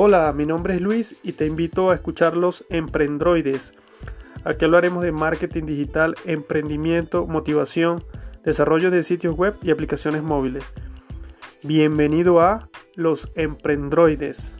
Hola, mi nombre es Luis y te invito a escuchar los Emprendroides. Aquí hablaremos de marketing digital, emprendimiento, motivación, desarrollo de sitios web y aplicaciones móviles. Bienvenido a los Emprendroides.